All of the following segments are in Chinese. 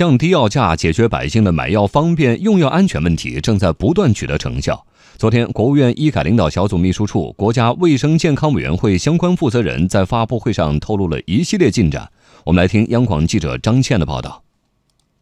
降低药价，解决百姓的买药方便、用药安全问题，正在不断取得成效。昨天，国务院医改领导小组秘书处、国家卫生健康委员会相关负责人在发布会上透露了一系列进展。我们来听央广记者张倩的报道。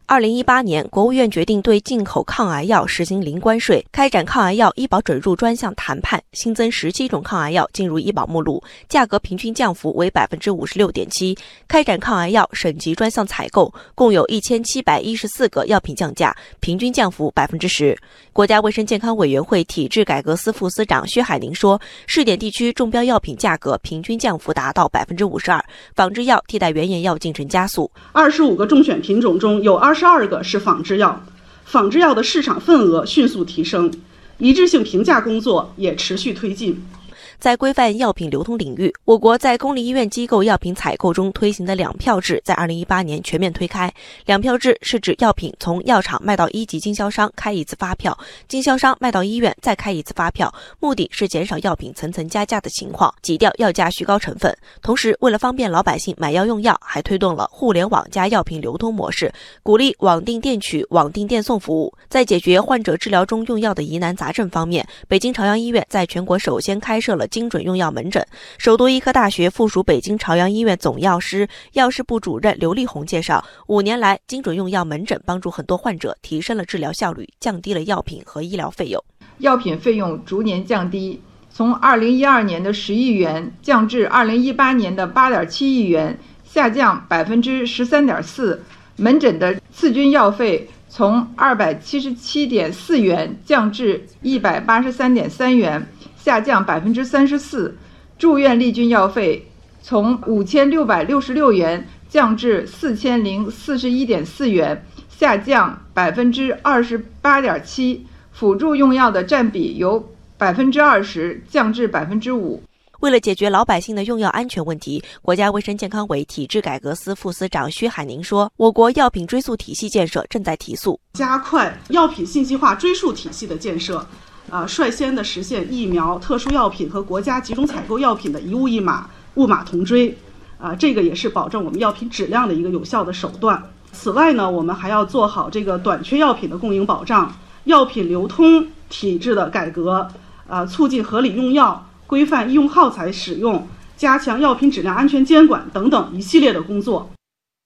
二零一八年，国务院决定对进口抗癌药实行零关税，开展抗癌药医保准入专项谈判，新增十七种抗癌药进入医保目录，价格平均降幅为百分之五十六点七。开展抗癌药省级专项采购，共有一千七百一十四个药品降价，平均降幅百分之十。国家卫生健康委员会体制改革司副司长薛海宁说，试点地区中标药品价格平均降幅达到百分之五十二，仿制药替代原研药进程加速。二十五个中选品种中有二。十二个是仿制药，仿制药的市场份额迅速提升，一致性评价工作也持续推进。在规范药品流通领域，我国在公立医院机构药品采购中推行的两票制，在二零一八年全面推开。两票制是指药品从药厂卖到一级经销商开一次发票，经销商卖到医院再开一次发票，目的是减少药品层层加价的情况，挤掉药价虚高成分。同时，为了方便老百姓买药用药，还推动了互联网加药品流通模式，鼓励网定店取、网定店送服务。在解决患者治疗中用药的疑难杂症方面，北京朝阳医院在全国首先开设了。精准用药门诊，首都医科大学附属北京朝阳医院总药师、药事部主任刘丽红介绍，五年来，精准用药门诊帮助很多患者提升了治疗效率，降低了药品和医疗费用。药品费用逐年降低，从二零一二年的十亿元降至二零一八年的八点七亿元，下降百分之十三点四。门诊的次均药费从二百七十七点四元降至一百八十三点三元。下降百分之三十四，住院利均药费从五千六百六十六元降至四千零四十一点四元，下降百分之二十八点七。辅助用药的占比由百分之二十降至百分之五。为了解决老百姓的用药安全问题，国家卫生健康委体制改革司副司长薛海宁说：“我国药品追溯体系建设正在提速，加快药品信息化追溯体系的建设。”啊，率先的实现疫苗、特殊药品和国家集中采购药品的一物一码、物码同追，啊，这个也是保证我们药品质量的一个有效的手段。此外呢，我们还要做好这个短缺药品的供应保障、药品流通体制的改革，啊，促进合理用药、规范医用耗材使用、加强药品质量安全监管等等一系列的工作。